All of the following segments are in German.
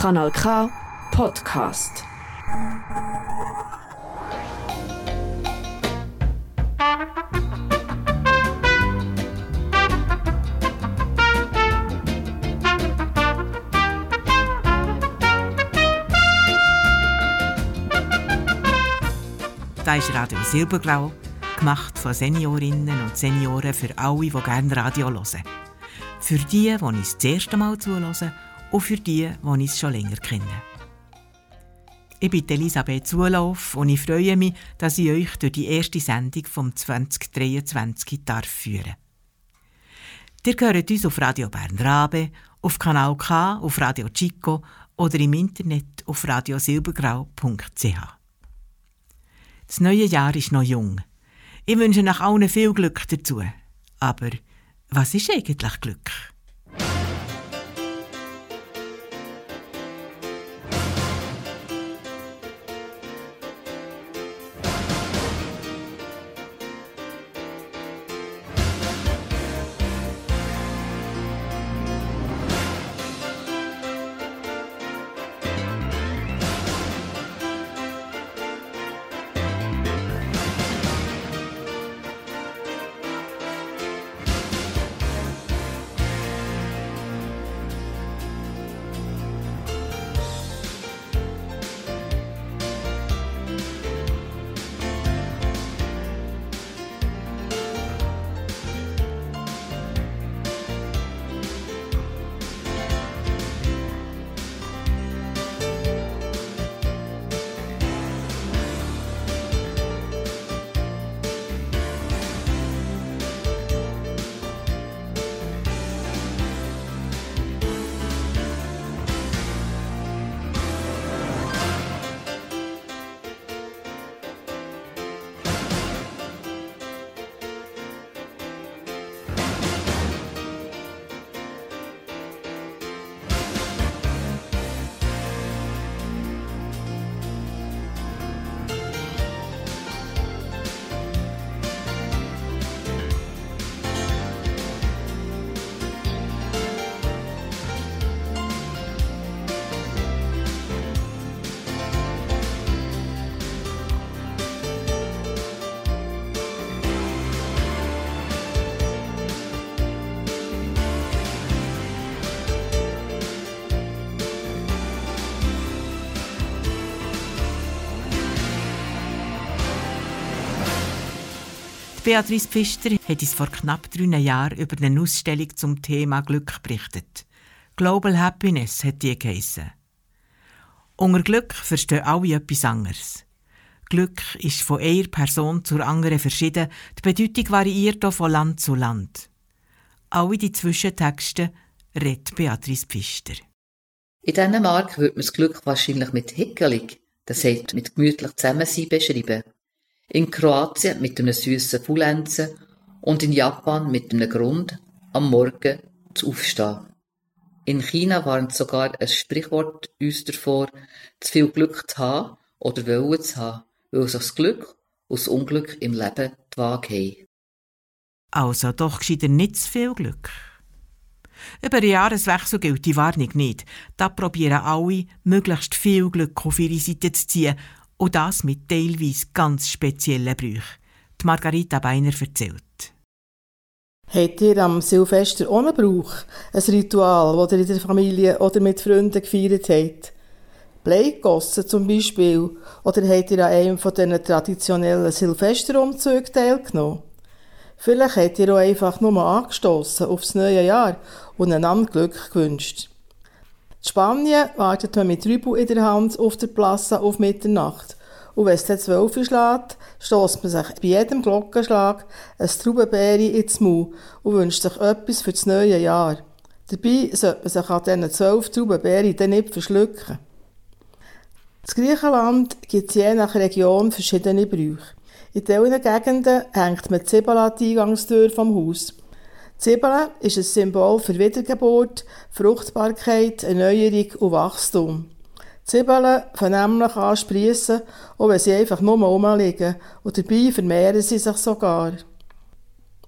Kanal K Podcast. Da ist Radio Silberglau, gemacht von Seniorinnen und Senioren für alle, die gerne Radio hören. Für die, die uns das erste Mal zuhören und für die, die uns schon länger kennen. Ich bin Elisabeth Zulauf und ich freue mich, dass ich euch durch die erste Sendung vom 2023 darf Ihr hört uns auf Radio Bern Rabe, auf Kanal K, auf Radio Chico oder im Internet auf radiosilbergrau.ch. Das neue Jahr ist noch jung. Ich wünsche nach allen viel Glück dazu. Aber was ist eigentlich Glück? Beatrice Pfister hat uns vor knapp drei Jahren über eine Ausstellung zum Thema Glück berichtet. Global Happiness hat die geheissen. Unter Glück verstehen alle etwas anderes. Glück ist von einer Person zur anderen verschieden. Die Bedeutung variiert auch von Land zu Land. Alle die Zwischentexte redet Beatrice Pfister. In Dänemark würde man das Glück wahrscheinlich mit hickelig, das heißt mit gemütlich Zusammensein beschreiben in Kroatien mit einem süßen Faulenzen und in Japan mit einem Grund, am Morgen zu aufstehen. In China warnt sogar ein Sprichwort uns davor, zu viel Glück zu haben oder wollen zu haben, weil sich das Glück und das Unglück im Leben die Waage haben. Also doch gescheiter nicht zu viel Glück. Über den Jahreswechsel gilt die Warnung nicht. Da probieren alle, möglichst viel Glück auf ihre Seite zu ziehen und das mit teilweise ganz speziellen Brüchen. Die Margarita Beiner erzählt. Habt ihr am Silvester ohne Brauch ein Ritual, das ihr in der Familie oder mit Freunden gefeiert habt? Bleigossen zum Beispiel? Oder habt ihr an einem von diesen traditionellen Silvesterumzügen teilgenommen? Vielleicht habt ihr auch einfach nur angestoßen aufs neue Jahr und einander Glück gewünscht. In Spanien wartet man mit Rübel in der Hand auf der Plaza auf Mitternacht. Und wenn es dann zwölf schlägt, stößt man sich bei jedem Glockenschlag ein Traubenbeere ins Maul und wünscht sich etwas für das neue Jahr. Dabei sollte man sich an diesen zwölf Traubenbeeren dann nicht verschlucken. In Griechenland gibt es je nach Region verschiedene Brüche. In diesen Gegenden hängt man die Zwiebeln an die Eingangstür vom Haus. Zwiebeln ist ein Symbol für Wiedergeburt, Fruchtbarkeit, Erneuerung und Wachstum. Zwiebeln fangen nämlich an sprießen, auch wenn sie einfach nur rumliegen, und dabei vermehren sie sich sogar.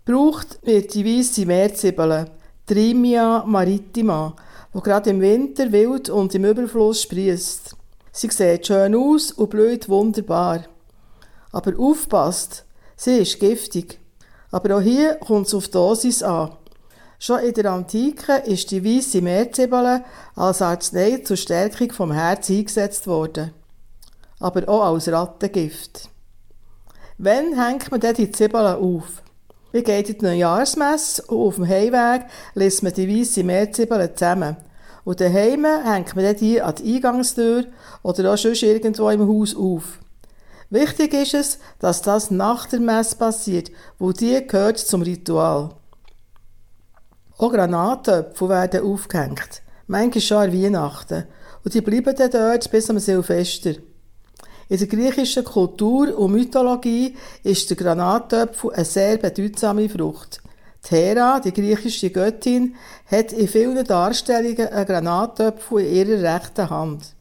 Braucht wird die weisse Meerzwiebeln, Trimia maritima, wo gerade im Winter wild und im Überfluss sprießt. Sie sieht schön aus und blüht wunderbar. Aber aufpasst, sie ist giftig. Aber auch hier kommt es auf die Dosis an. Schon in der Antike ist die weiße Meerzwiebel als Arznei zur Stärkung vom Herz eingesetzt worden. Aber auch als Rattengift. Wann hängt man denn die Zwiebeln auf? Wir gehen in die Neujahrsmesse und auf dem Heimweg lässt man die weiße Meerzwiebeln zusammen. Und daheim hängt man die an die Eingangstür oder auch schon irgendwo im Haus auf. Wichtig ist es, dass das nach der Messe passiert, wo die gehört zum Ritual. Auch Granatöpfe werden aufgehängt, manchmal schon an Weihnachten, und die bleiben dann dort bis am Silvester. In der griechischen Kultur und Mythologie ist der Granatöpfel eine sehr bedeutsame Frucht. Die Hera, die griechische Göttin, hat in vielen Darstellungen einen Granatöpfel in ihrer rechten Hand.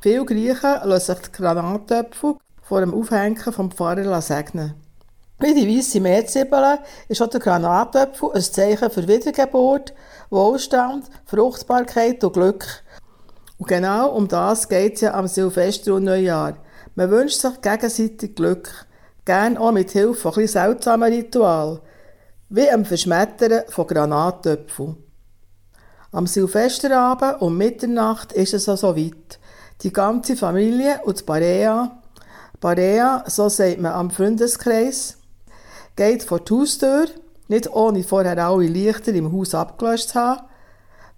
Viele Griechen lassen sich die Granatöpfel vor dem Aufhängen vom Pfarrer segnen. Wie die weisse Meerzwiebeln ist auch der Granatöpfel ein Zeichen für Wiedergeburt, Wohlstand, Fruchtbarkeit und Glück. Und genau um das geht es ja am Silvester und Neujahr. Man wünscht sich gegenseitig Glück. Gern auch mit Hilfe von ein seltsamen Ritualen, wie am Verschmettern von Granatöpfeln. Am Silvesterabend um Mitternacht ist es also weit. Die ganze Familie und die Barea, Barea, so sagt man am Freundeskreis, geht vor die Haustür, nicht ohne vorher alle Lichter im Haus abgelöscht zu haben,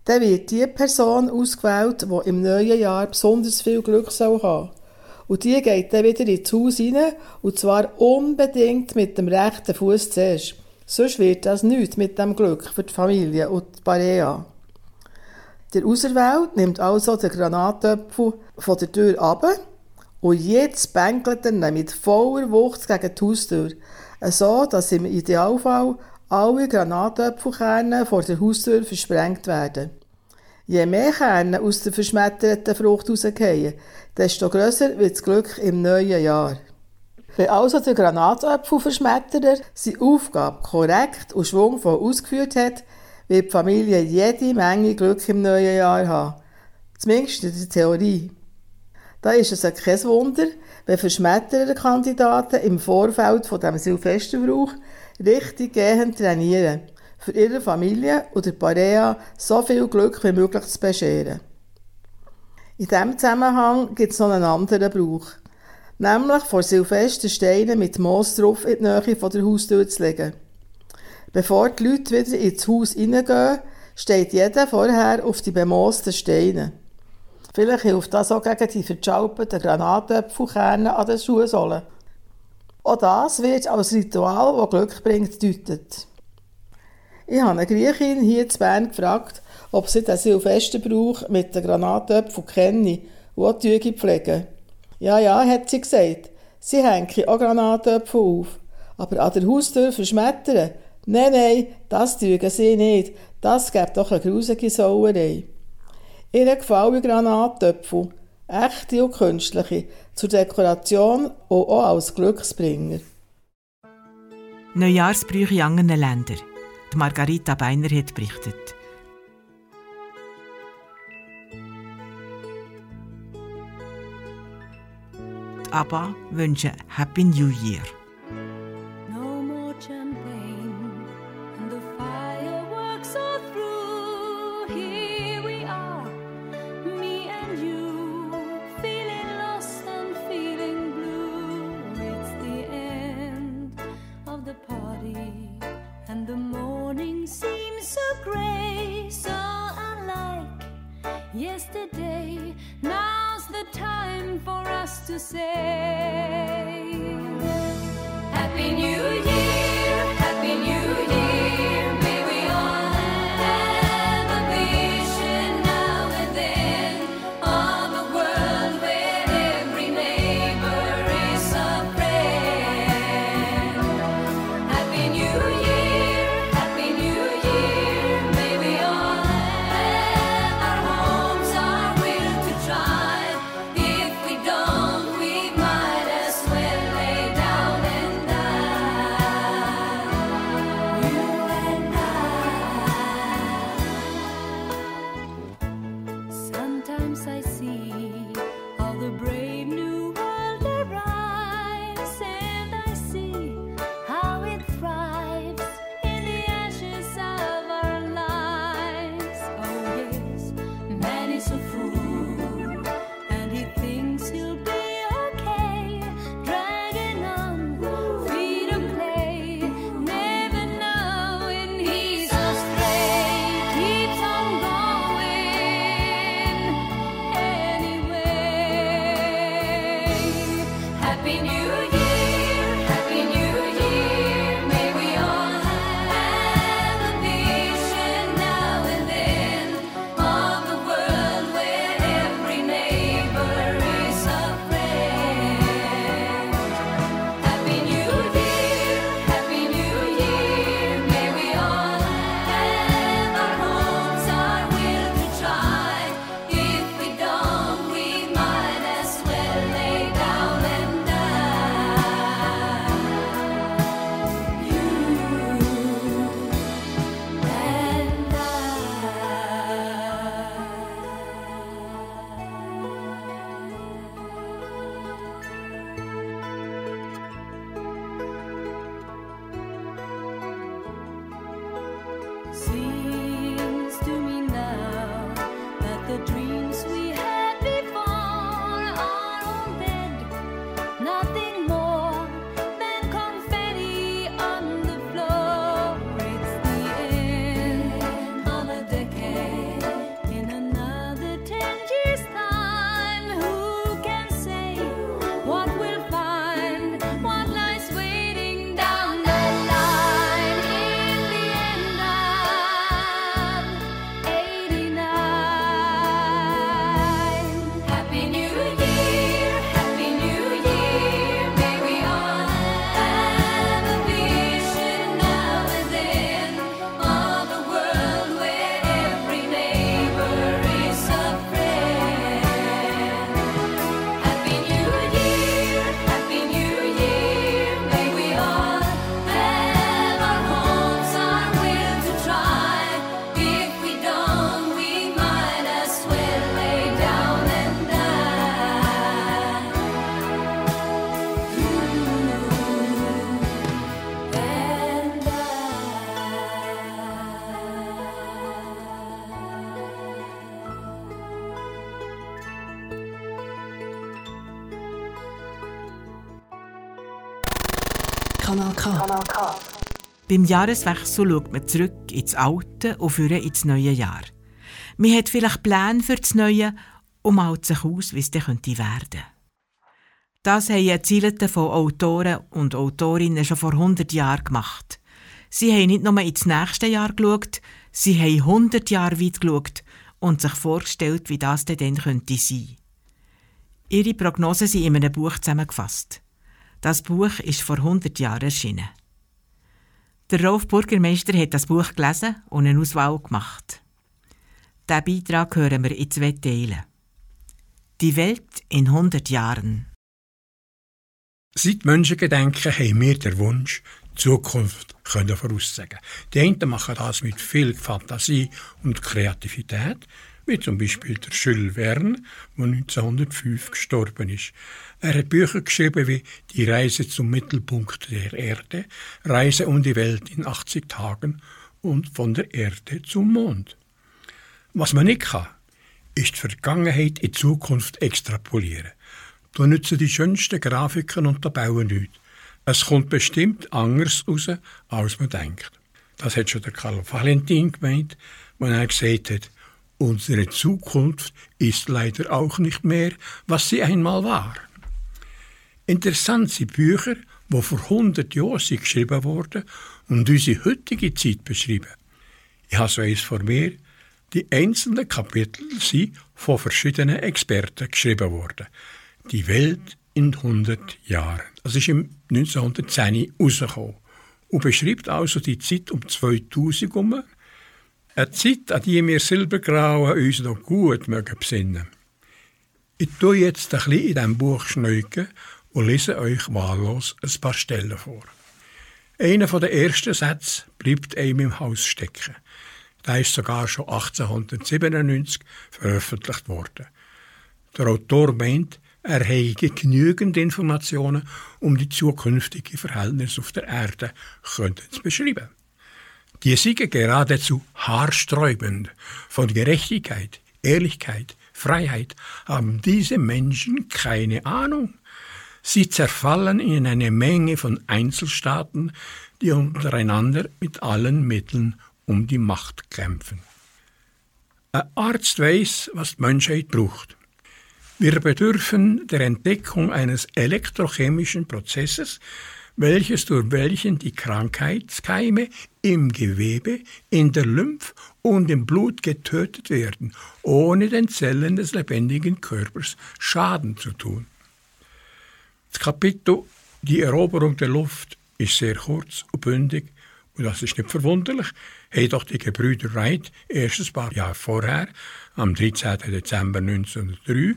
dann wird die Person ausgewählt, die im neuen Jahr besonders viel Glück soll haben Und die geht dann wieder ins Haus rein, und zwar unbedingt mit dem rechten Fuß zuerst. Sonst wird das nichts mit dem Glück für die Familie und die Barea. Der Auserwählte nimmt also den Granatöpfel von der Tür ab und jetzt bänkelt er mit voller Wucht gegen die Haustür so dass im Idealfall alle Granatöpfelkerne vor der Haustür versprengt werden. Je mehr Kerne aus der verschmetterten Frucht rausgehen, desto grösser wird das Glück im neuen Jahr. Wenn also der Granatöpfelverschmetterer seine Aufgabe korrekt und schwungvoll ausgeführt hat, wird die Familie jede Menge Glück im neuen Jahr haben. Zumindest in der Theorie. Da ist es kein Wunder, wenn Verschmettererkandidaten im Vorfeld von dem Silvesterbrauch richtig gehend trainieren, für ihre Familie oder Parea so viel Glück wie möglich zu bescheren. In diesem Zusammenhang gibt es noch einen anderen Brauch, nämlich vor Silvester Steine mit Moos drauf in die Nähe von der Haustür zu legen. Bevor die Leute wieder ins Haus hineingehen, steht jeder vorher auf die bemoosten Steine. Vielleicht hilft das auch gegen die verschalpeten Granatäpfelkerne an den Schuhsohlen. Auch das wird als Ritual, das Glück bringt, deutet. Ich habe eine Griechin hier in Bern gefragt, ob sie den Silvesterbrauch mit den Granatöpfeln kenne und die pflegen. Ja, ja, hat sie gesagt. Sie hängen auch Granatöpfel auf. Aber an der Haustür verschmettern? Nein, nein, das tun sie nicht. Das gibt doch eine grusige Sauerei. Ihnen gefallen Granatöpfel, echte und künstliche, zur Dekoration und auch als Glücksbringer. Neujahrsbrüche in anderen Ländern. Die Margarita Beiner hat berichtet. ABBA wünschen Happy New Year. To say. Happy New Year, Beim Jahreswechsel schaut man zurück ins Alte und führt ins neue Jahr. Man hat vielleicht Pläne für das Neue und malt sich aus, wie es dann könnte werden. Das haben Zielete von Autoren und Autorinnen schon vor 100 Jahren gemacht. Sie haben nicht nur ins nächste Jahr geschaut, sie haben 100 Jahre weit geschaut und sich vorgestellt, wie das denn dann könnte sein. Ihre Prognosen sind in einem Buch zusammengefasst. Das Buch ist vor 100 Jahren erschienen. Der Rolf Burgermeister hat das Buch gelesen und eine Auswahl gemacht. Diesen Beitrag hören wir in zwei Teilen. Die Welt in 100 Jahren. Seit Menschengedenken haben wir den Wunsch, die Zukunft können voraussagen. Die einen machen das mit viel Fantasie und Kreativität, wie zum Beispiel der Jules Verne, der 1905 gestorben ist. Er hat Bücher geschrieben wie Die Reise zum Mittelpunkt der Erde, Reise um die Welt in 80 Tagen und von der Erde zum Mond. Was man nicht kann, ist die Vergangenheit in Zukunft extrapolieren. Da nützen die schönsten Grafiken und Tabellen nichts. Es kommt bestimmt anders raus, als man denkt. Das hat schon der Karl Valentin gemeint, wenn er gesagt hat, unsere Zukunft ist leider auch nicht mehr, was sie einmal war. Interessant sind Bücher, die vor 100 Jahren geschrieben wurden und unsere heutige Zeit beschreiben. Ich habe so eins vor mir. Die einzelnen Kapitel sind von verschiedenen Experten geschrieben worden. Die Welt in 100 Jahren. Das ist im 1910 rausgekommen und beschreibt also die Zeit um 2000 herum. Eine Zeit, an die wir Silbergrauen uns noch gut mögen besinnen. Ich tue jetzt ein bisschen in diesem Buch schneuken und lese euch wahllos ein paar Stellen vor. Einer der ersten Sätze bleibt einem im Haus stecken. Der ist sogar schon 1897 veröffentlicht worden. Der Autor meint, er habe genügend Informationen, um die zukünftigen Verhältnisse auf der Erde zu beschreiben. Die sind geradezu haarsträubend. Von Gerechtigkeit, Ehrlichkeit, Freiheit haben diese Menschen keine Ahnung. Sie zerfallen in eine Menge von Einzelstaaten, die untereinander mit allen Mitteln um die Macht kämpfen. Ein Arzt weiß, was die Menschheit braucht. Wir bedürfen der Entdeckung eines elektrochemischen Prozesses, welches durch welchen die Krankheitskeime im Gewebe, in der Lymph und im Blut getötet werden, ohne den Zellen des lebendigen Körpers Schaden zu tun. Das Kapitel Die Eroberung der Luft ist sehr kurz und bündig und das ist nicht verwunderlich, haben doch die Gebrüder Wright erst ein paar Jahre vorher, am 13. Dezember 1903,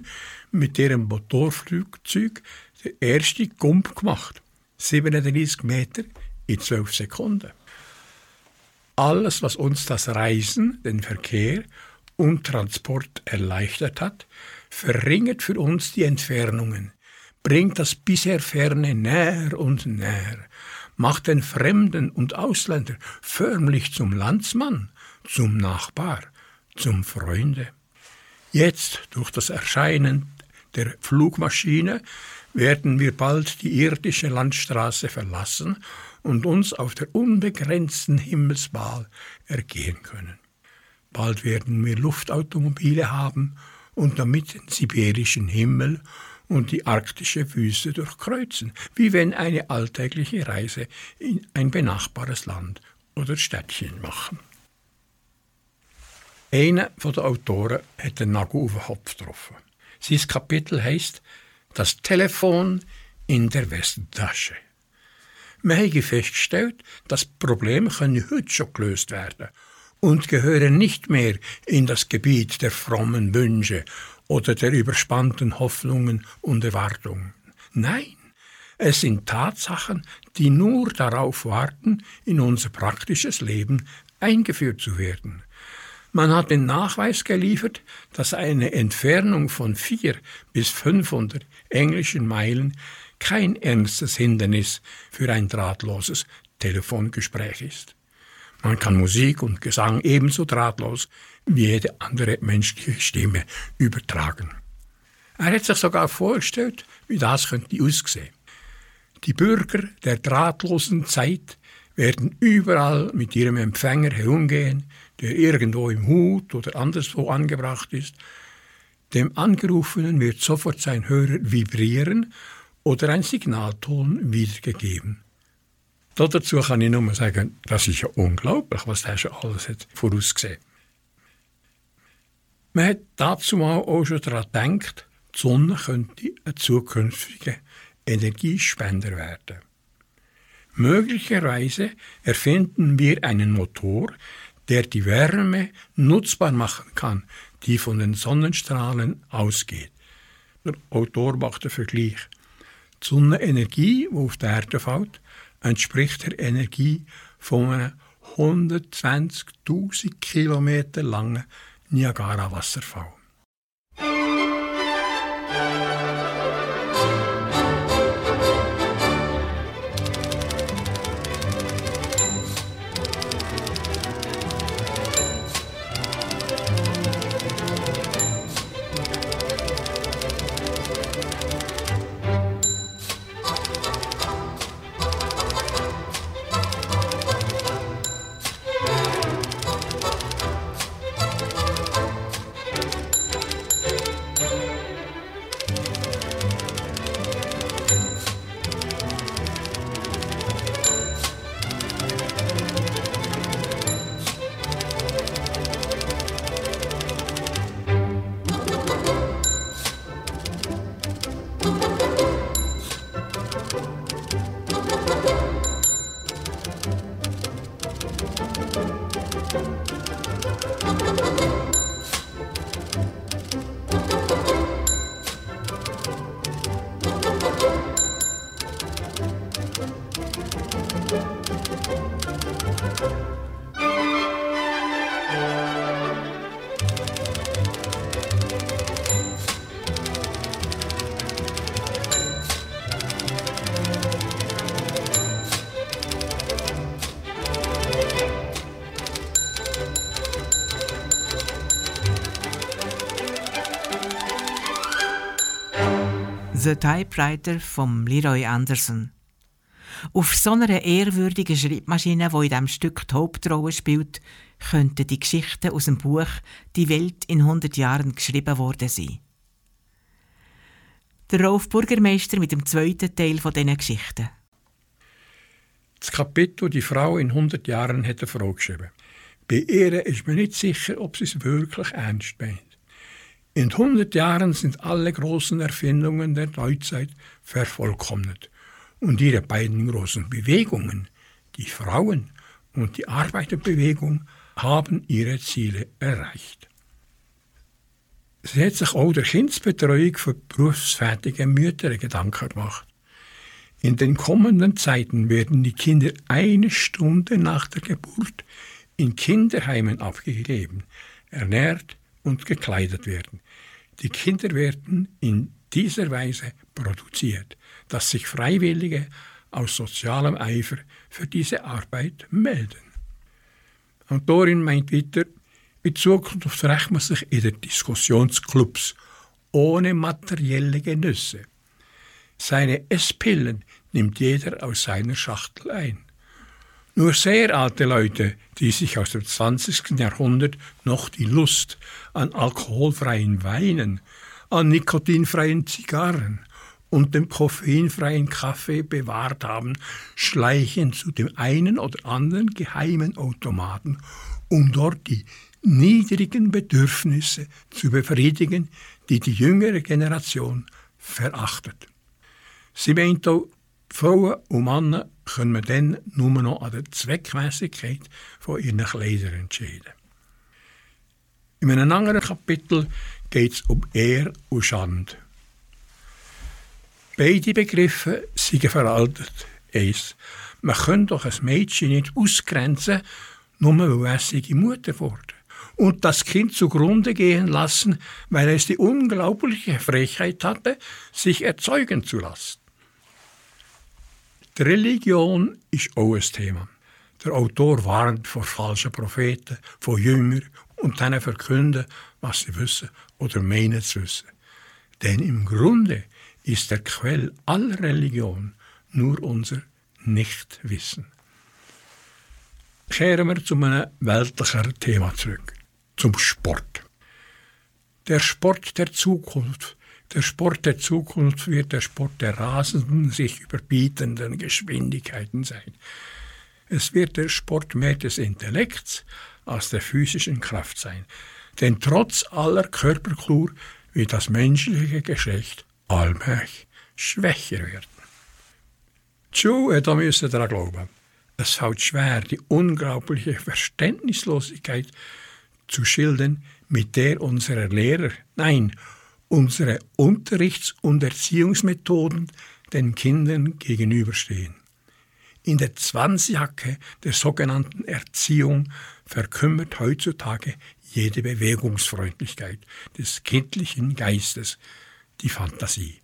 mit ihrem Motorflugzeug den ersten Gump gemacht. 37 Meter in 12 Sekunden. Alles, was uns das Reisen, den Verkehr und Transport erleichtert hat, verringert für uns die Entfernungen, bringt das bisher Ferne näher und näher, macht den Fremden und Ausländer förmlich zum Landsmann, zum Nachbar, zum Freunde. Jetzt, durch das Erscheinen der Flugmaschine, werden wir bald die irdische Landstraße verlassen und uns auf der unbegrenzten Himmelswahl ergehen können. Bald werden wir Luftautomobile haben und damit den sibirischen Himmel und die arktische Wüste durchkreuzen, wie wenn eine alltägliche Reise in ein benachbares Land oder Städtchen machen. Einer der Autoren hat den Nagel auf den Kopf getroffen. Sein Kapitel heißt Das Telefon in der Westentasche. Wir haben festgestellt, dass Probleme können heute schon gelöst werden und gehören nicht mehr in das Gebiet der frommen Wünsche oder der überspannten Hoffnungen und Erwartungen. Nein, es sind Tatsachen, die nur darauf warten, in unser praktisches Leben eingeführt zu werden. Man hat den Nachweis geliefert, dass eine Entfernung von vier bis 500 englischen Meilen kein ernstes Hindernis für ein drahtloses Telefongespräch ist. Man kann Musik und Gesang ebenso drahtlos wie jede andere menschliche Stimme übertragen. Er hat sich sogar vorgestellt, wie das könnte aussehen. Die Bürger der drahtlosen Zeit werden überall mit ihrem Empfänger herumgehen, der irgendwo im Hut oder anderswo angebracht ist. Dem Angerufenen wird sofort sein Hörer vibrieren oder ein Signalton wiedergegeben. Dazu kann ich nur sagen, das ist ja unglaublich, was der schon alles hat vorausgesehen. Man hat dazu auch schon daran gedacht, die Sonne könnte ein zukünftiger Energiespender werden. Möglicherweise erfinden wir einen Motor, der die Wärme nutzbar machen kann, die von den Sonnenstrahlen ausgeht. Der Autor macht den Vergleich. Die Sonnenenergie, die auf die Erde fällt, entspricht der Energie von einem 120.000 Kilometer langen Niagara-Wasserfall. The Typewriter von Leroy Anderson. Auf so einer ehrwürdigen Schreibmaschine, die in diesem Stück die Hauptrolle spielt, könnten die Geschichten aus dem Buch Die Welt in 100 Jahren geschrieben worden sein. Der Rolf Bürgermeister mit dem zweiten Teil von diesen Geschichten. Das Kapitel Die Frau in 100 Jahren hat eine Frau geschrieben. Bei ihr ist man nicht sicher, ob sie es wirklich ernst meint. In 100 Jahren sind alle großen Erfindungen der Neuzeit vervollkommnet und ihre beiden großen Bewegungen, die Frauen- und die Arbeiterbewegung, haben ihre Ziele erreicht. Sie hat sich auch der Kindsbetreuung für berufsfertige Mütter Gedanken gemacht. In den kommenden Zeiten werden die Kinder eine Stunde nach der Geburt in Kinderheimen abgegeben, ernährt und gekleidet werden. Die Kinder werden in dieser Weise produziert, dass sich Freiwillige aus sozialem Eifer für diese Arbeit melden. Autorin meint weiter, in Zukunft rächt man sich in den Diskussionsclubs ohne materielle Genüsse. Seine Esspillen nimmt jeder aus seiner Schachtel ein. Nur sehr alte Leute, die sich aus dem 20. Jahrhundert noch die Lust an alkoholfreien Weinen, an nikotinfreien Zigarren und dem koffeinfreien Kaffee bewahrt haben, schleichen zu dem einen oder anderen geheimen Automaten, um dort die niedrigen Bedürfnisse zu befriedigen, die die jüngere Generation verachtet. Sie meint auch, Frauen und Männer können wir dann nur noch an der Zweckmäßigkeit von ihren Kleidern entscheiden. In einem anderen Kapitel geht es um Ehr und Schande. Beide Begriffe sind veraltet. Eins, man kann doch ein Mädchen nicht ausgrenzen, nur weil es die Mutter wurde. Und das Kind zugrunde gehen lassen, weil es die unglaubliche Frechheit hatte, sich erzeugen zu lassen. Die Religion ist auch ein Thema. Der Autor warnt vor falschen Propheten, vor Jüngern und denen verkünden, was sie wissen oder meinen zu wissen. Denn im Grunde ist der Quell aller Religion nur unser Nichtwissen. Kehren wir zu einem weltlichen Thema zurück, zum Sport. Der Sport der Zukunft. Der Sport der Zukunft wird der Sport der rasenden, sich überbietenden Geschwindigkeiten sein. Es wird der Sport mehr des Intellekts als der physischen Kraft sein. Denn trotz aller Körperklur wird das menschliche Geschlecht allmählich schwächer werden. Joe, da müsst ihr daran glauben. Es fällt schwer, die unglaubliche Verständnislosigkeit zu schildern, mit der unsere Lehrer, nein, unsere Unterrichts- und Erziehungsmethoden den Kindern gegenüberstehen. In der Zwangsjacke der sogenannten Erziehung verkümmert heutzutage jede Bewegungsfreundlichkeit des kindlichen Geistes, die Fantasie.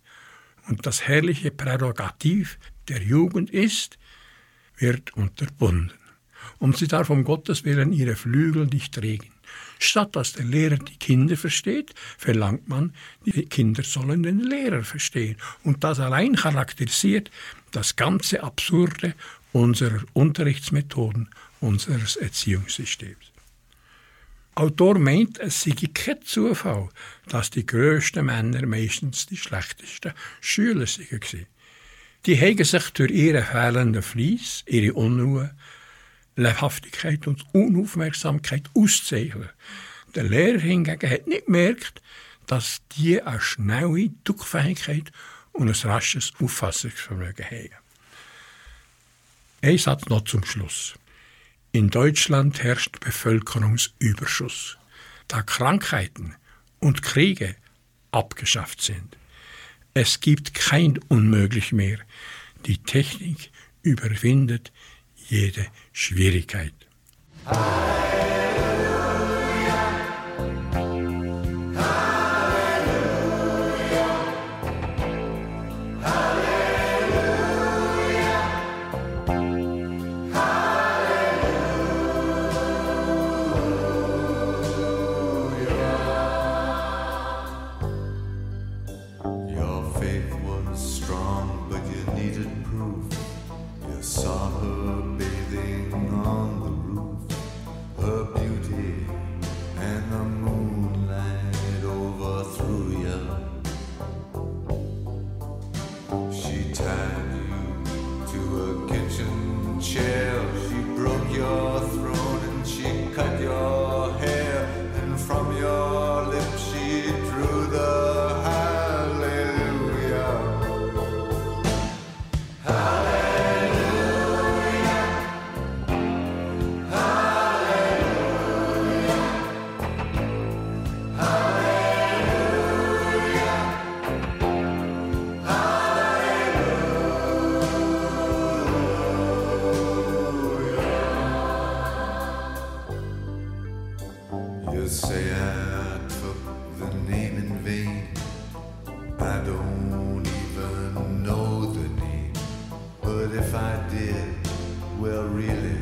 Und das herrliche Prärogativ der Jugend ist, wird unterbunden. Und sie darf um Gottes Willen ihre Flügel nicht regen. Statt dass der Lehrer die Kinder versteht, verlangt man, die Kinder sollen den Lehrer verstehen. Und das allein charakterisiert das ganze Absurde unserer Unterrichtsmethoden, unseres Erziehungssystems. Autor meint, es sei kein Zufall, dass die grössten Männer meistens die schlechtesten Schüler waren. Die haben sich durch ihren fehlenden Fleiss, ihre Unruhe, Lebhaftigkeit und Unaufmerksamkeit auszeichnen. Der Lehrer hingegen hat nicht gemerkt, dass die eine schnelle Druckfähigkeit und ein rasches Auffassungsvermögen haben. Ein Satz noch zum Schluss. In Deutschland herrscht Bevölkerungsüberschuss, da Krankheiten und Kriege abgeschafft sind. Es gibt kein Unmöglich mehr. Die Technik überwindet jede Schwierigkeit. Your did, well, really,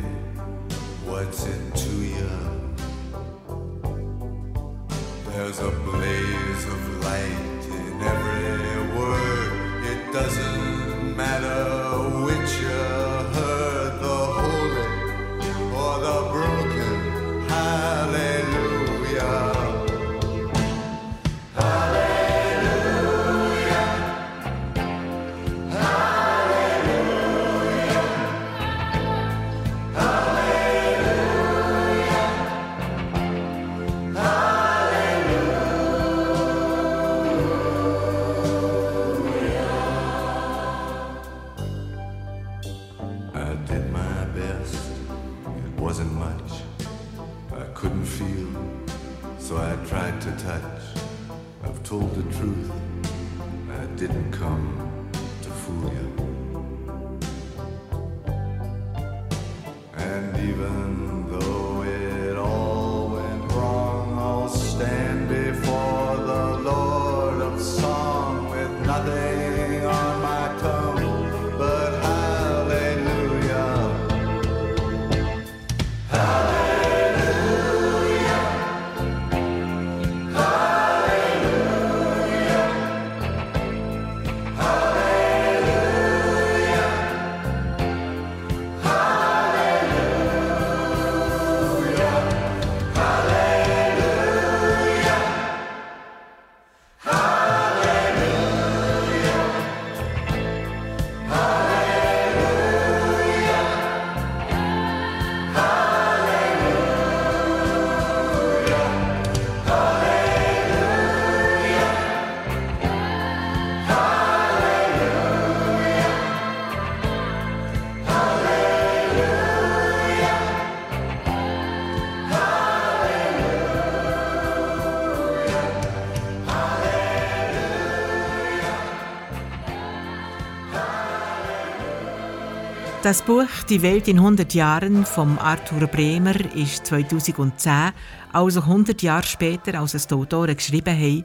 Das Buch Die Welt in 100 Jahren vom Arthur Bremer ist 2010, also 100 Jahre später, als es die Autoren geschrieben haben,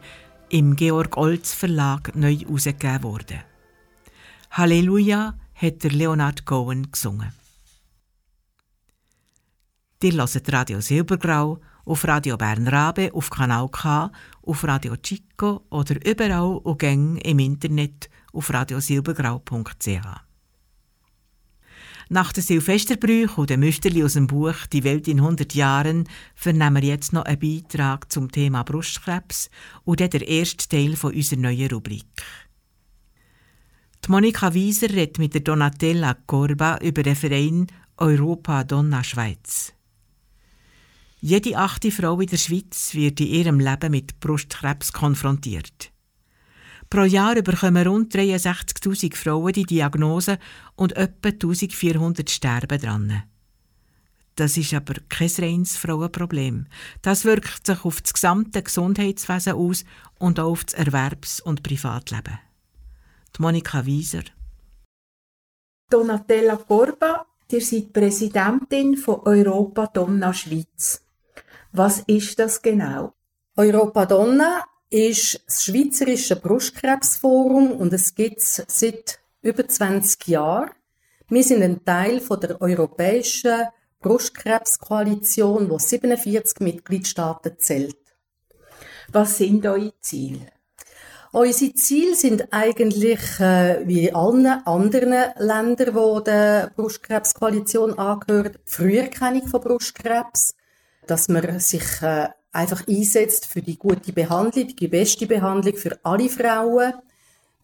im Georg Olz Verlag neu herausgegeben worden. Halleluja hat der Leonard Cohen gesungen. Ihr hört Radio Silbergrau auf Radio Bern Rabe, auf Kanal K, auf Radio Chico oder überall und gäng im Internet auf radiosilbergrau.ch. Nach den Silvesterbrüchen und den Müsterli aus dem Buch Die Welt in 100 Jahren vernehmen wir jetzt noch einen Beitrag zum Thema Brustkrebs und dann der erste Teil von unserer neuen Rubrik. Die Monika Wieser redet mit der Donatella Corba über den Verein Europa Donna Schweiz. Jede achte Frau in der Schweiz wird in ihrem Leben mit Brustkrebs konfrontiert. Pro Jahr bekommen rund 63.000 Frauen die Diagnose und etwa 1.400 sterben dran. Das ist aber kein reines Frauenproblem. Das wirkt sich auf das gesamte Gesundheitswesen aus und auch auf das Erwerbs- und Privatleben. Die Monika Wieser. Donatella Corba, ihr seid Präsidentin von Europa Donna Schweiz. Was ist das genau? Europa Donna ist das Schweizerische Brustkrebsforum und es gibt es seit über 20 Jahren. Wir sind ein Teil von der Europäischen Brustkrebskoalition, wo 47 Mitgliedstaaten zählt. Was sind eure Ziele? Unsere Ziele sind eigentlich äh, wie allen anderen Ländern, die der Brustkrebskoalition angehören, die Früherkennung von Brustkrebs, dass man sich äh, einfach einsetzt für die gute Behandlung, die beste Behandlung für alle Frauen.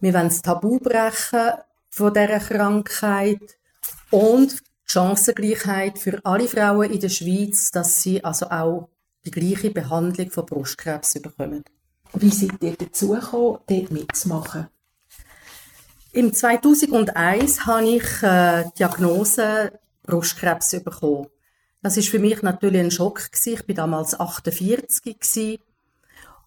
Wir wollen das Tabu brechen von dieser Krankheit und Chancengleichheit für alle Frauen in der Schweiz, dass sie also auch die gleiche Behandlung von Brustkrebs bekommen. Wie seid ihr dazu gekommen, dort mitzumachen? Im 2001 habe ich äh, die Diagnose Brustkrebs bekommen. Das ist für mich natürlich ein Schock gewesen. Ich bin damals 48 gewesen.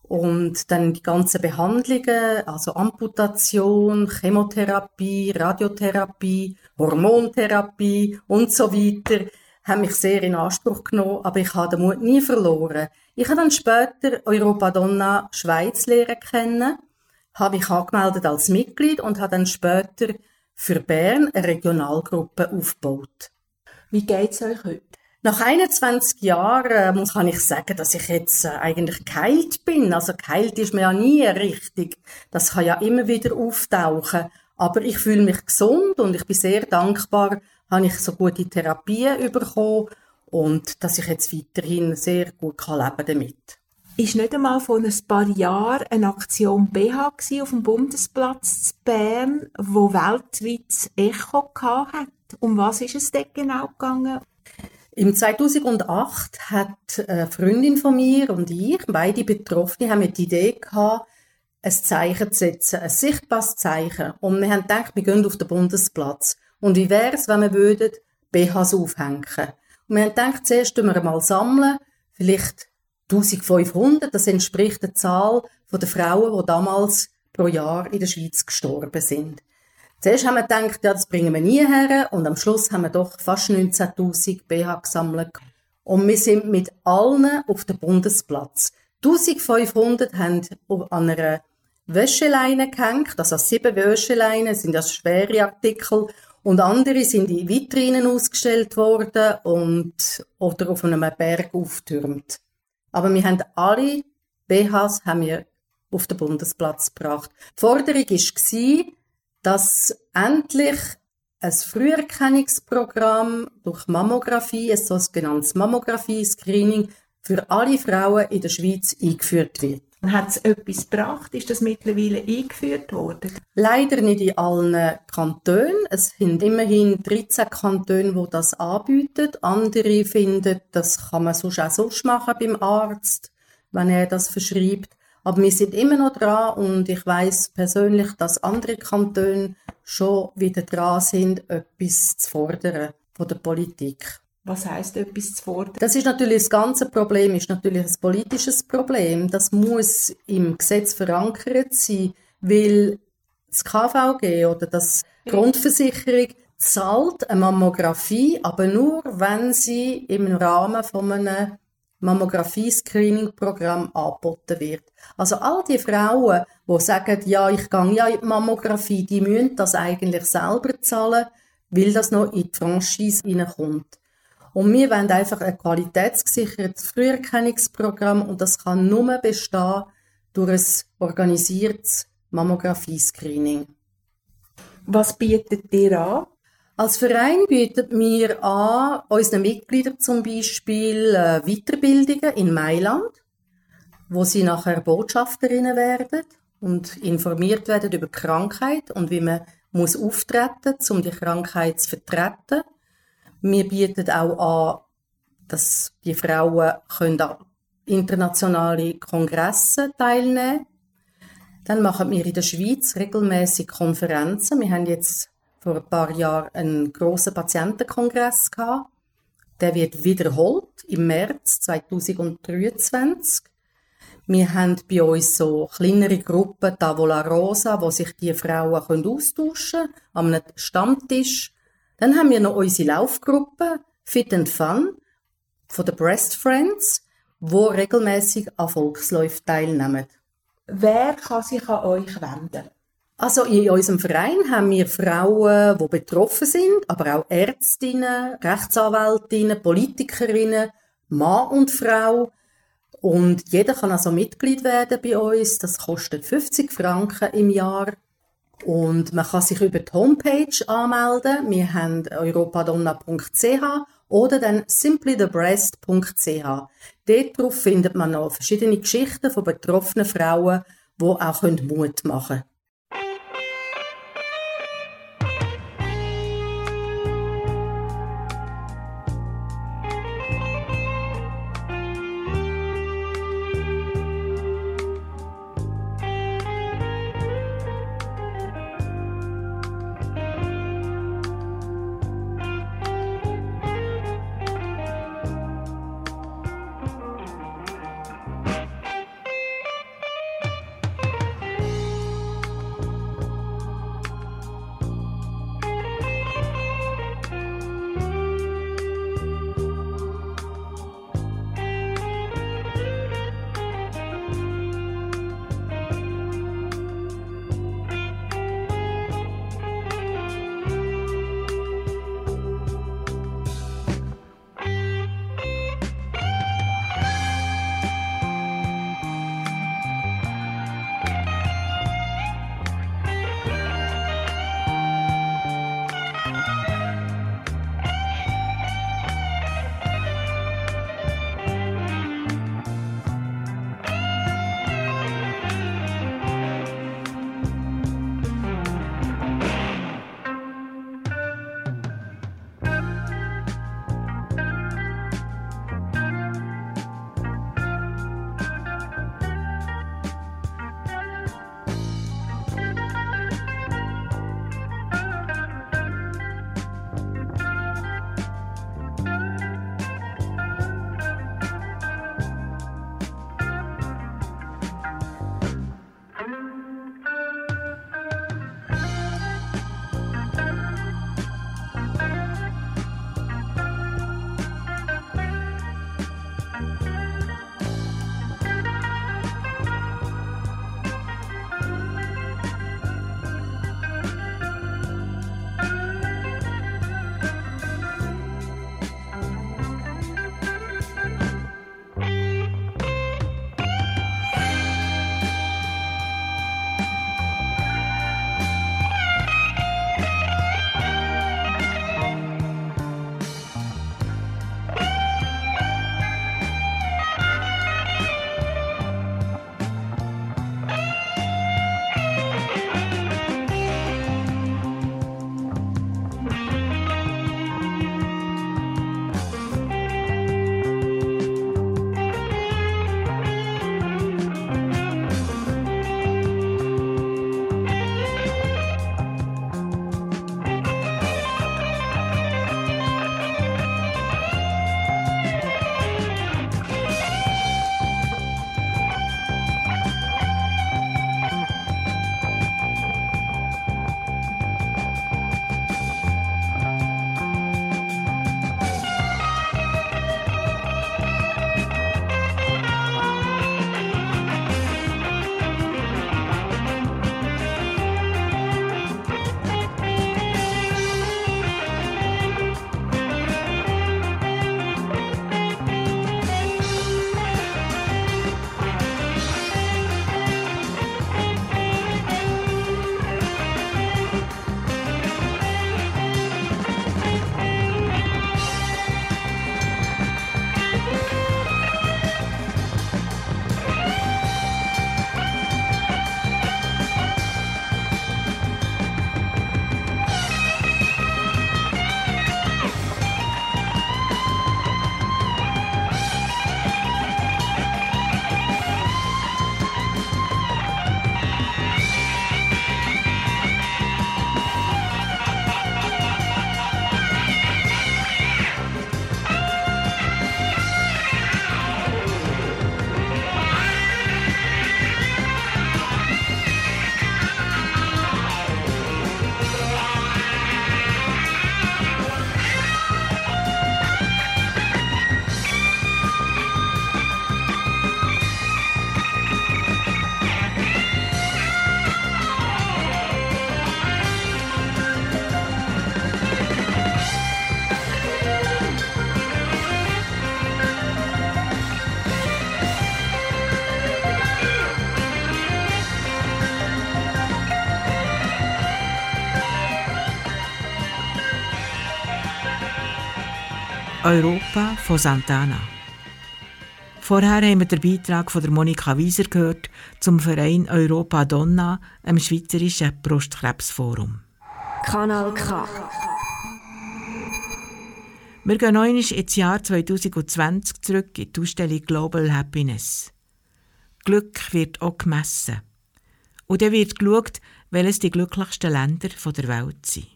und dann die ganzen Behandlungen, also Amputation, Chemotherapie, Radiotherapie, Hormontherapie und so weiter, haben mich sehr in Anspruch genommen, aber ich habe den Mut nie verloren. Ich habe dann später Europa Donna Schweiz lernen kennen, habe mich angemeldet als Mitglied und habe dann später für Bern eine Regionalgruppe aufgebaut. Wie geht es euch heute? Nach 21 Jahren muss kann ich sagen, dass ich jetzt äh, eigentlich geheilt bin. Also geheilt ist mir ja nie richtig. Das kann ja immer wieder auftauchen. Aber ich fühle mich gesund und ich bin sehr dankbar, habe ich so gute Therapien bekommen und dass ich jetzt weiterhin sehr gut kann leben damit. Ist nicht einmal vor ein paar Jahren eine Aktion BH auf dem Bundesplatz in Bern, wo weltweit Echo hatte? Um was ist es dort genau gegangen? Im 2008 hat eine Freundin von mir und ich, beide Betroffene, haben wir die Idee gehabt, ein Zeichen zu setzen, ein sichtbares Zeichen. Und wir haben gedacht, wir gehen auf den Bundesplatz. Und wie wäre es, wenn wir würden BHs aufhängen? Und wir haben gedacht, zuerst wir mal sammeln, vielleicht 1500, das entspricht der Zahl der Frauen, die damals pro Jahr in der Schweiz gestorben sind. Zuerst haben wir gedacht, ja, das bringen wir nie her und am Schluss haben wir doch fast 19.000 BH gesammelt. Und wir sind mit allen auf dem Bundesplatz. 1500 haben an einer Wäscheleine gehängt, also sieben Wäscheleinen sind das schwere Artikel und andere sind in Vitrinen ausgestellt worden und oder auf einem Berg auftürmt. Aber wir haben alle BHs haben wir auf den Bundesplatz gebracht. Die Forderung war, dass endlich ein Früherkennungsprogramm durch Mammographie, ein sogenanntes Mammographie-Screening für alle Frauen in der Schweiz eingeführt wird. Hat es etwas gebracht? Ist das mittlerweile eingeführt worden? Leider nicht in allen Kantonen. Es sind immerhin 13 Kantone, die das anbieten. Andere finden, das kann man sonst auch sonst machen beim Arzt, wenn er das verschreibt. Aber wir sind immer noch dran und ich weiß persönlich, dass andere Kantone schon wieder dran sind, etwas zu fordern von der Politik. Was heißt etwas zu fordern? Das ist natürlich das ganze Problem, ist natürlich ein politisches Problem. Das muss im Gesetz verankert sein, weil das KVG oder das Grundversicherung zahlt eine Mammographie, aber nur, wenn sie im Rahmen von einem Mammographie-Screening-Programm angeboten wird. Also all die Frauen, die sagen, ja, ich gehe ja in die Mammographie, die müssen das eigentlich selber zahlen, weil das noch in die Franchise reinkommt. Und wir wollen einfach ein qualitätsgesichertes Früherkennungsprogramm und das kann nur bestehen durch ein organisiertes Mammographie-Screening. Was bietet ihr an? Als Verein bieten wir an, unseren Mitgliedern zum Beispiel äh, Weiterbildungen in Mailand, wo sie nachher Botschafterinnen werden und informiert werden über Krankheit und wie man muss auftreten, um die Krankheit zu vertreten. Wir bieten auch an, dass die Frauen können an internationale Kongresse teilnehmen. Dann machen wir in der Schweiz regelmäßig Konferenzen. Wir haben jetzt vor ein paar Jahren einen grossen Patientenkongress gehabt. Der wird wiederholt im März 2023. Wir haben bei uns so kleinere Gruppen, Tavola Rosa, wo sich die Frauen können austauschen können, an einem Stammtisch. Dann haben wir noch unsere Laufgruppe Fit and Fun von den Breast Friends, wo regelmäßig an Volksläufen teilnehmen. Wer kann sich an euch wenden? Also in unserem Verein haben wir Frauen, die betroffen sind, aber auch Ärztinnen, Rechtsanwältinnen, Politikerinnen, Mann und Frau. Und jeder kann also Mitglied werden bei uns. Das kostet 50 Franken im Jahr. Und man kann sich über die Homepage anmelden. Wir haben europadonna.ch oder dann simplythebreast.ch. Dort drauf findet man noch verschiedene Geschichten von betroffenen Frauen, die auch Mut machen können. Europa von Santana. Vorher haben wir den Beitrag von der Monika Wieser gehört zum Verein Europa Donna, einem schweizerischen Brustkrebsforum. Kanal K. Wir gehen noch ins Jahr 2020 zurück in die Ausstellung Global Happiness. Glück wird auch gemessen. Und dann wird geschaut, welches die glücklichsten Länder der Welt sind.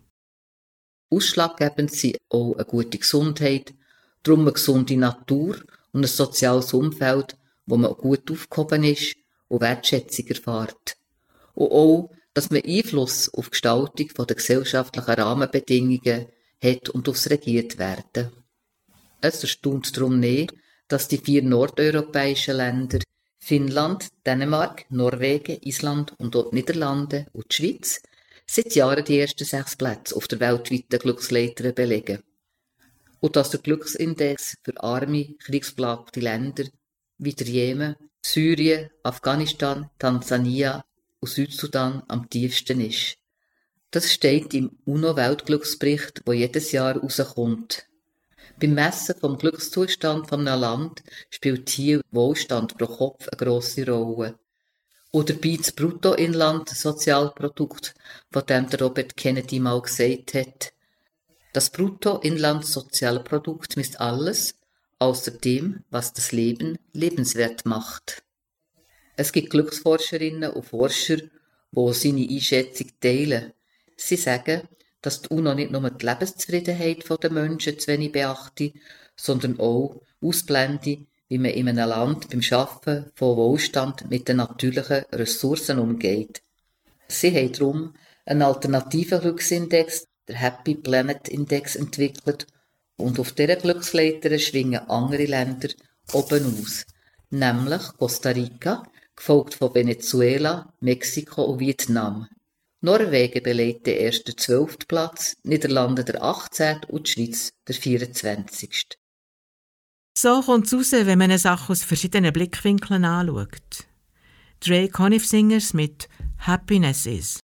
Ausschlaggebend sind auch eine gute Gesundheit, darum eine gesunde Natur und ein soziales Umfeld, wo man gut aufgehoben ist und Wertschätzung erfährt. Und auch, dass man Einfluss auf die Gestaltung der gesellschaftlichen Rahmenbedingungen hat und aufs regiert werden. Es erstaunt darum nicht, dass die vier nordeuropäischen Länder Finnland, Dänemark, Norwegen, Island und auch die Niederlande und die Schweiz seit Jahren die ersten sechs Plätze auf der weltweiten Glücksleiter belegen. Und dass der Glücksindex für arme, kriegsplagte Länder wie der Jemen, Syrien, Afghanistan, Tansania und Südsudan am tiefsten ist. Das steht im UNO-Weltglücksbericht, wo jedes Jahr rauskommt. Beim Messen vom Glückszustand von einem Land spielt hier Wohlstand pro Kopf eine grosse Rolle. Oder dabei das Bruttoinlandsozialprodukt, von dem Robert Kennedy mal gesagt hat. Das Bruttoinlandssozialprodukt misst alles, außer dem, was das Leben lebenswert macht. Es gibt Glücksforscherinnen und Forscher, die seine Einschätzung teilen. Sie sagen, dass die UNO nicht nur die Lebenszufriedenheit der Menschen zu wenig beachte, sondern auch ausblende, wie man in einem Land beim Schaffen von Wohlstand mit den natürlichen Ressourcen umgeht. Sie haben darum einen alternativen Glücksindex, der Happy Planet Index, entwickelt und auf dieser Glücksleiter schwingen andere Länder oben aus, nämlich Costa Rica, gefolgt von Venezuela, Mexiko und Vietnam. Norwegen belegt den ersten zwölften Platz, Niederlande der 18. und die Schweiz der 24. So kommt es raus, wenn man eine Sache aus verschiedenen Blickwinkeln anschaut. Dre Conniff Singers mit Happiness is.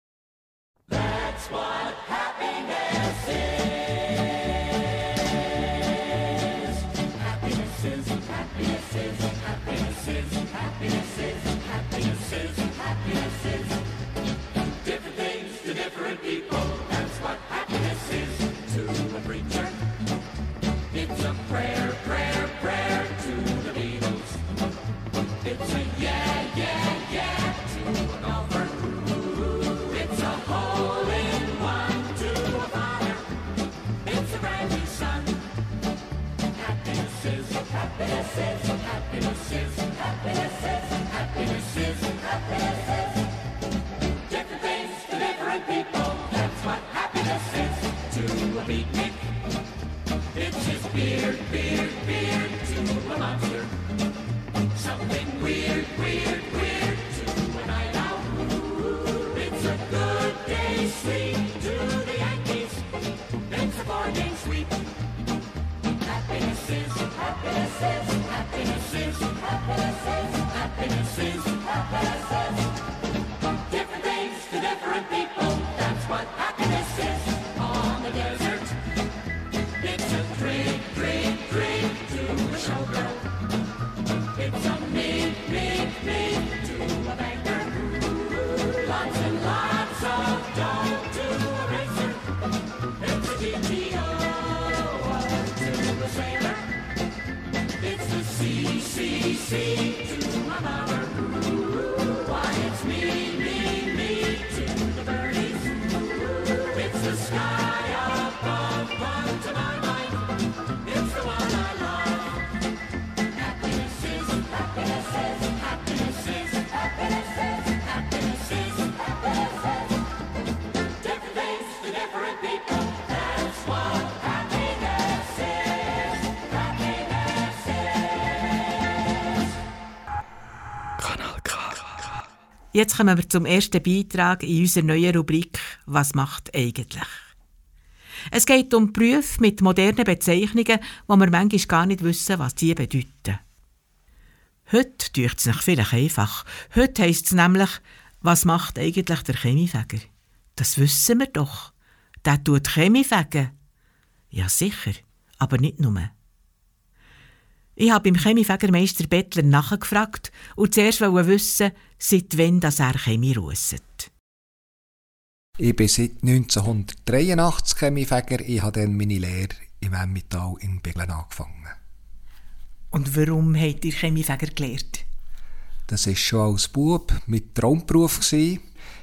Jetzt kommen wir zum ersten Beitrag in unserer neuen Rubrik «Was macht eigentlich?». Es geht um Berufe mit modernen Bezeichnungen, wo wir manchmal gar nicht wissen, was die bedeuten. Heute tut es sich vielleicht einfach. Heute heisst es nämlich, was macht eigentlich der Chemiefäger? Das wissen wir doch. Der tut Chemiefägen. Ja, sicher, aber nicht nur. Ich habe beim Chemiefägermeister Bettler nachgefragt und zuerst wollte wissen, seit wann das er Chemie russet. Ich bin seit 1983 Chemiefäger. Ich habe dann meine Lehre im Emmental in Beglen angefangen. Und warum habt ihr Chemiefäger gelernt? Das war schon als Bub mit Traumberuf. Gewesen.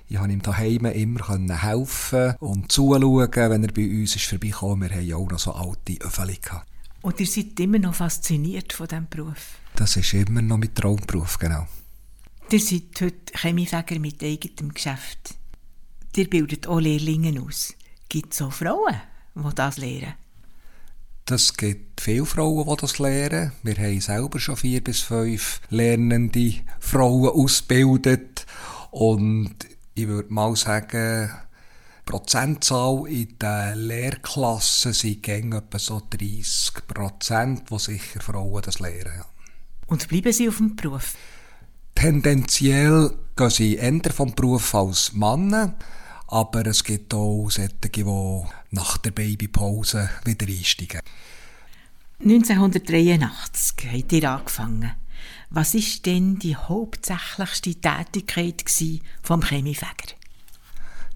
Ich konnte ihm daheim immer helfen und zuschauen, wenn er bei uns ist vorbeikam. Wir hatten ja auch noch so alte gehabt. Und ihr seid immer noch fasziniert von diesem Beruf? Das ist immer noch mit Traumberuf, genau. Ihr seid heute Chemiefäger mit eigenem Geschäft. Ihr bildet auch Lehrlinge aus. Gibt es auch Frauen, die das lehren? Das gibt viele Frauen, die das lernen. Wir haben selber schon vier bis fünf lernende Frauen ausgebildet. Und ich würde mal sagen, die Prozentzahl in den Lehrklassen sind etwa so 30 Prozent, wo sicher Frauen das lehren. Und bleiben sie auf dem Beruf? Tendenziell gehen sie eher vom Beruf als Männer, aber es gibt auch solche, die nach der Babypause wieder einsteigen. 1983 habt ihr angefangen. Was war denn die hauptsächlichste Tätigkeit vom Chemiefäger?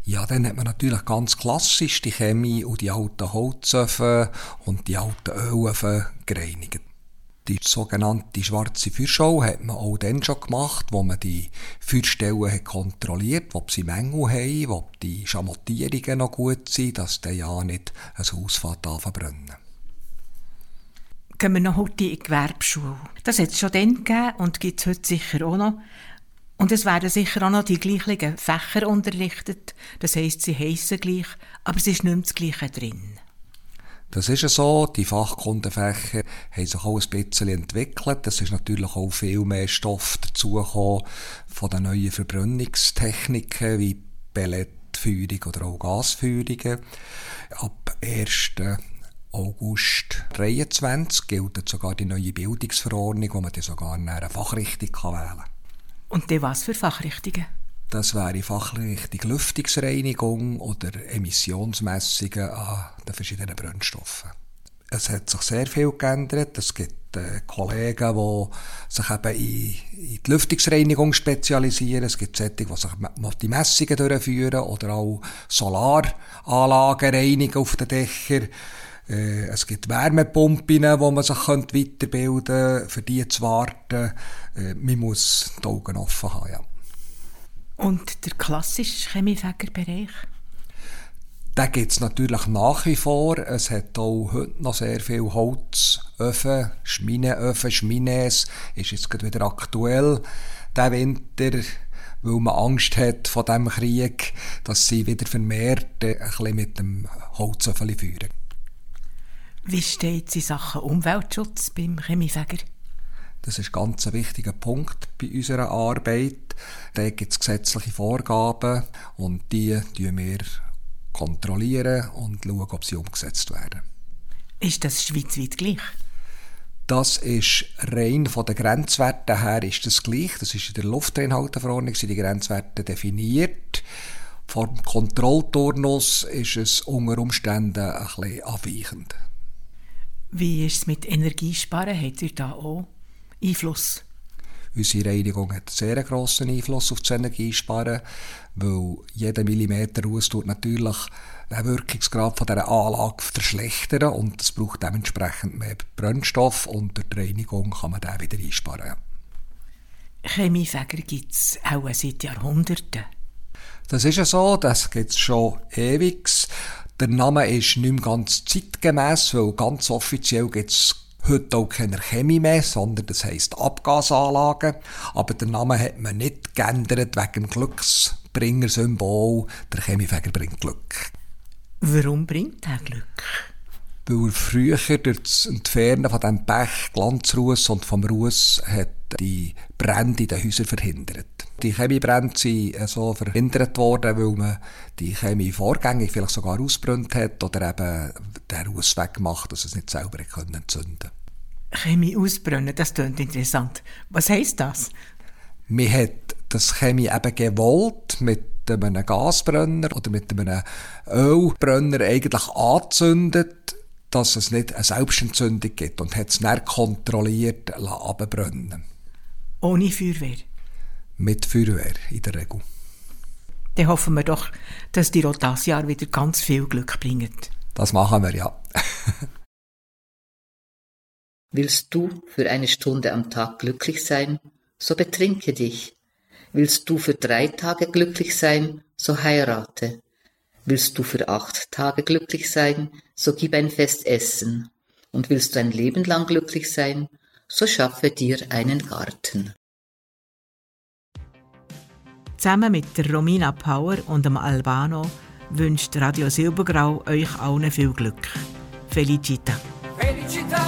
Ja, dann hat man natürlich ganz klassisch die Chemie und die alten Holzöfen und die alten Ölöfen gereinigt. Die sogenannte schwarze Feuerschau hat man auch dann schon gemacht, wo man die Feuerstellen hat kontrolliert, ob sie Mängel haben, ob die Schamottierungen noch gut sind, dass der ja nicht ein Haus verbrennen. Gehen wir noch heute in die Gewerbeschule. Das hat es schon dann gegeben und gibt es heute sicher auch noch. Und es werden sicher auch noch die gleichen Fächer unterrichtet. Das heisst, sie heissen gleich, aber es ist nicht mehr das Gleiche drin. Das ist ja so. Die Fachkundenfächer haben sich auch ein bisschen entwickelt. Es ist natürlich auch viel mehr Stoff dazugekommen von den neuen Verbrennungstechniken wie Pelletfeuerung oder auch Gasfeuerungen. Ab 1. August 23 gilt sogar die neue Bildungsverordnung, wo man die sogar in einer Fachrichtung wählen kann. Und die was für Fachrichtungen? Das wäre Fachrichtung Lüftungsreinigung oder Emissionsmessungen an den verschiedenen Brennstoffen. Es hat sich sehr viel geändert. Es gibt äh, Kollegen, die sich eben in, in die Lüftungsreinigung spezialisieren. Es gibt solche, die sich die Messungen durchführen oder auch Solaranlagen reinigen auf den Dächern. Äh, es gibt Wärmepumpen, wo man sich weiterbilden könnte, für die zu warten. Äh, man muss die Augen offen haben. Ja. Und der klassische Chemiefägerbereich? Den gibt es natürlich nach wie vor. Es hat auch heute noch sehr viel Holzöfen, Schmineöfen, Schmines. Ist jetzt gerade wieder aktuell, der Winter, weil man Angst hat vor dem Krieg, dass sie wieder vermehrt ein bisschen mit dem Holzöfen führen. Wie steht es in Sachen Umweltschutz beim Chemiefäger? Das ist ganz ein wichtiger Punkt bei unserer Arbeit. Da gibt es gesetzliche Vorgaben und die kontrollieren wir kontrollieren und schauen, ob sie umgesetzt werden. Ist das schweizweit gleich? Das ist rein von den Grenzwerten her ist das gleich. Das ist in der Luftreinhalteverordnung sind die Grenzwerte definiert. Vom Kontrollturnus ist es unter Umständen ein bisschen abweichend. Wie ist es mit Energiesparen? Habt ihr da auch Einfluss? Unsere Reinigung hat einen sehr grossen Einfluss auf das Energiesparen, weil jeder Millimeter Ruß tut natürlich den Wirkungsgrad von dieser Anlage verschlechtern und es braucht dementsprechend mehr Brennstoff und durch die Reinigung kann man den wieder einsparen. Chemiefäger gibt es auch seit Jahrhunderten. Das ist ja so, das gibt es schon ewig. Der Name ist nicht mehr ganz zeitgemäß, weil ganz offiziell gibt es heute auch keine Chemie mehr, sondern das heisst Abgasanlagen. Aber der Name hat man nicht geändert wegen dem Glücksbringer-Symbol. Der Chemiefäger bringt Glück. Warum bringt er Glück? Weil er früher durch das Entfernen von diesem Pech, Glanzruß und vom Ruß hat die Brände in den Häusern verhindert. Die Chemiebrände sind so verhindert worden, weil man die Chemie vorgängig vielleicht sogar ausbrennt hat oder eben den Ruß weggemacht, dass es nicht selber entzünden konnte. Chemie ausbrennen, das klingt interessant. Was heisst das? Man hat das Chemie eben gewollt mit einem Gasbrenner oder mit einem Ölbrenner eigentlich angezündet dass es nicht eine Selbstentzündung gibt und hat es dann kontrolliert abbrennen Ohne Feuerwehr. Mit Feuerwehr in der Regel. Dann hoffen wir doch, dass dir auch das Jahr wieder ganz viel Glück bringt. Das machen wir ja. Willst du für eine Stunde am Tag glücklich sein, so betrinke dich. Willst du für drei Tage glücklich sein, so heirate. Willst du für acht Tage glücklich sein, so gib ein Fest Essen. Und willst du ein Leben lang glücklich sein, so schaffe dir einen Garten. Zusammen mit der Romina Power und dem Albano wünscht Radio Silbergrau euch allen viel Glück. Felicita. Felicità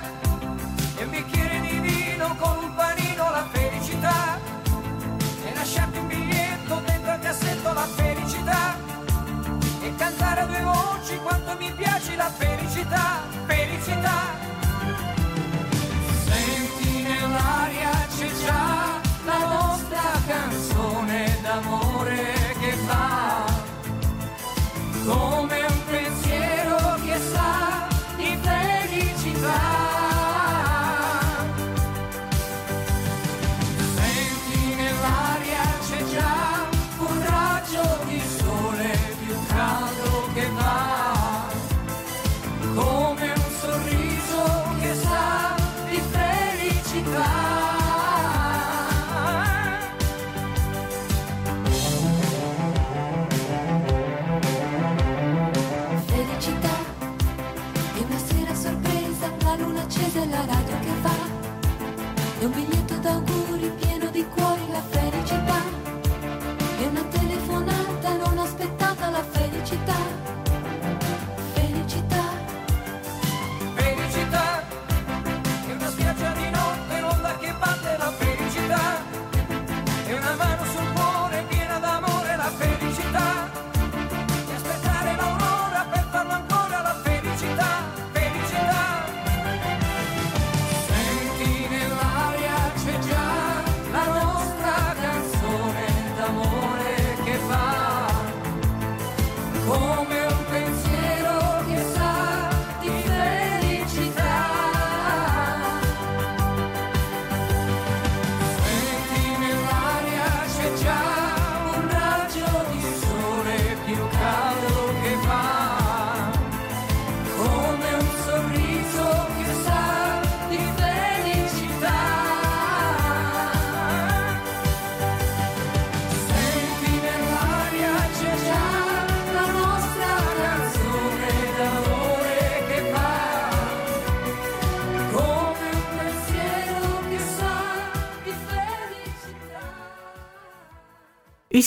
e un bicchiere di vino con un panino la felicità. E lasciarti un biglietto dentro al cassetto la felicità. E cantare a due voci quanto mi piace la felicità. Felicità. Senti nell'aria c'è già la nostra canzone d'amore che va come un pensiero che sa di felicità.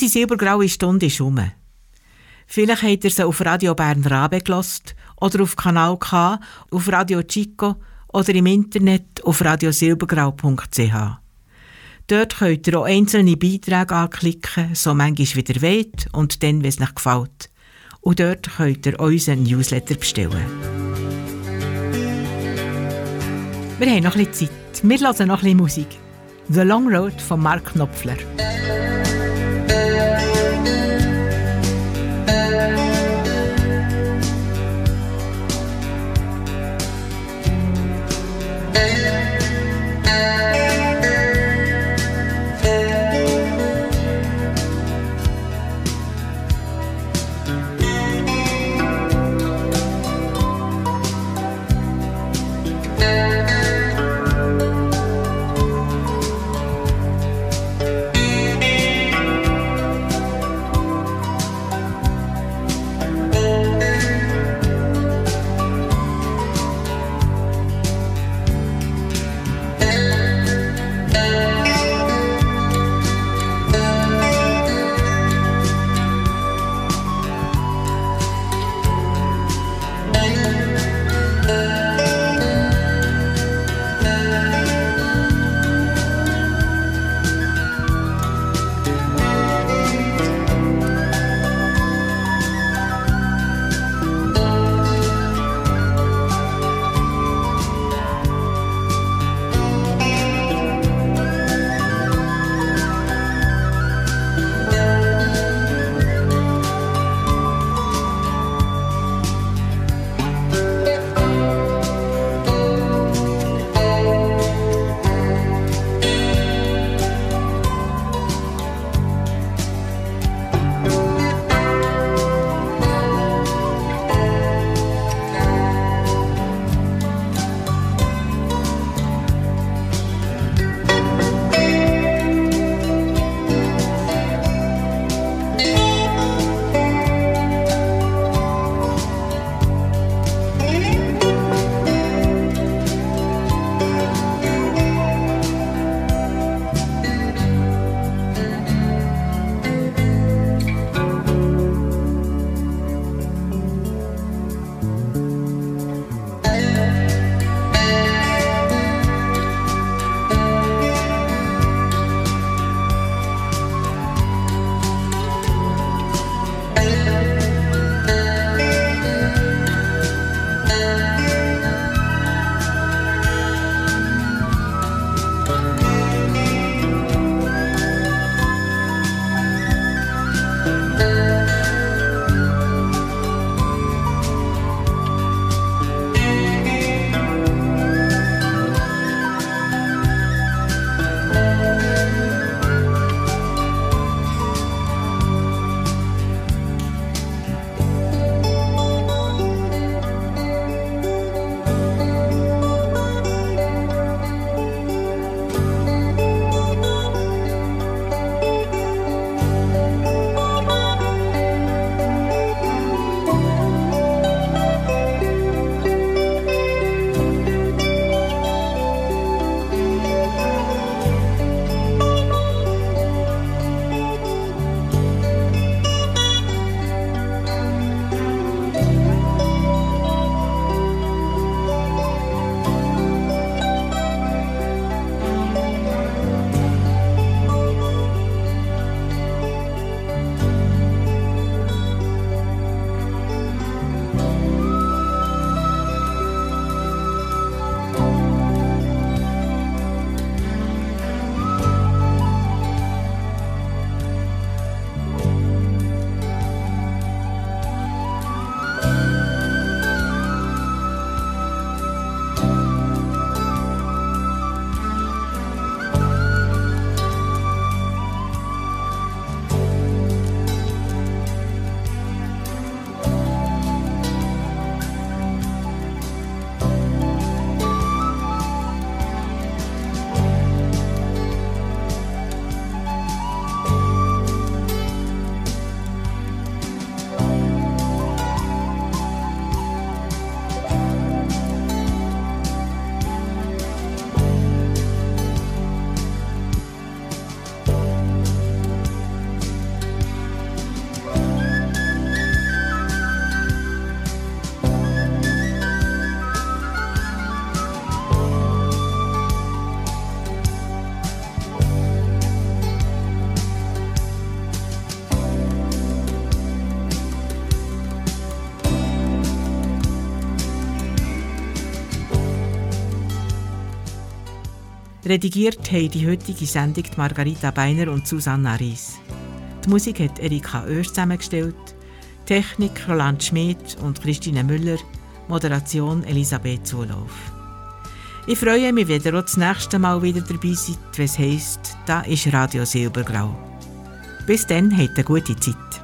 Unsere silbergraue Stunde ist um. Vielleicht habt ihr sie auf Radio Bern Rabe gelost oder auf Kanal K, auf Radio Chico oder im Internet auf radiosilbergrau.ch. Dort könnt ihr auch einzelne Beiträge anklicken, so manchmal wieder wollt und dann, wenn es euch gefällt. Und dort könnt ihr unseren Newsletter bestellen. Wir haben noch ein bisschen Zeit. Wir hören noch ein bisschen Musik. The Long Road von Mark Knopfler. Redigiert haben die heutige Sendung Margarita Beiner und Susanna Ries. Die Musik hat Erika Oesch zusammengestellt, Technik Roland Schmidt und Christine Müller, Moderation Elisabeth Zulauf. Ich freue mich, wenn ihr auch das nächste Mal wieder dabei seid, wenn es heisst, da ist Radio Silbergrau. Bis dann, habt eine gute Zeit.